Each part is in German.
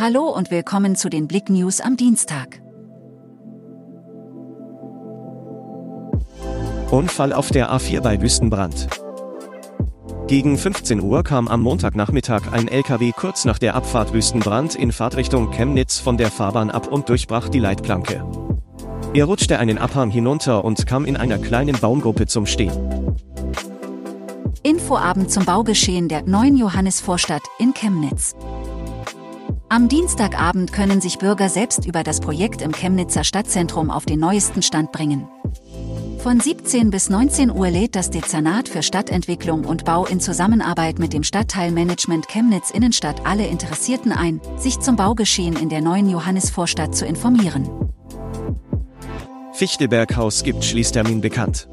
Hallo und willkommen zu den Blick News am Dienstag. Unfall auf der A4 bei Wüstenbrand. Gegen 15 Uhr kam am Montagnachmittag ein LKW kurz nach der Abfahrt Wüstenbrand in Fahrtrichtung Chemnitz von der Fahrbahn ab und durchbrach die Leitplanke. Er rutschte einen Abhang hinunter und kam in einer kleinen Baumgruppe zum Stehen. Infoabend zum Baugeschehen der neuen Johannesvorstadt in Chemnitz. Am Dienstagabend können sich Bürger selbst über das Projekt im Chemnitzer Stadtzentrum auf den neuesten Stand bringen. Von 17 bis 19 Uhr lädt das Dezernat für Stadtentwicklung und Bau in Zusammenarbeit mit dem Stadtteilmanagement Chemnitz Innenstadt alle Interessierten ein, sich zum Baugeschehen in der neuen Johannesvorstadt zu informieren. Fichtelberghaus gibt Schließtermin bekannt.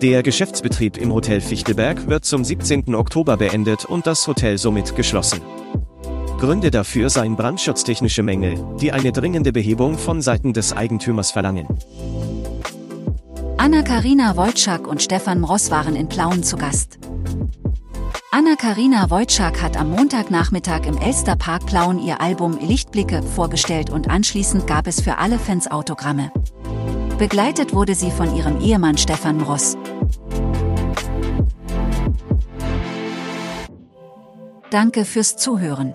Der Geschäftsbetrieb im Hotel Fichtelberg wird zum 17. Oktober beendet und das Hotel somit geschlossen. Gründe dafür seien brandschutztechnische Mängel, die eine dringende Behebung von Seiten des Eigentümers verlangen. Anna-Karina Wojcik und Stefan Ross waren in Plauen zu Gast. Anna-Karina Wojcik hat am Montagnachmittag im Elsterpark Plauen ihr Album Lichtblicke vorgestellt und anschließend gab es für alle Fans Autogramme. Begleitet wurde sie von ihrem Ehemann Stefan Ross. Danke fürs Zuhören.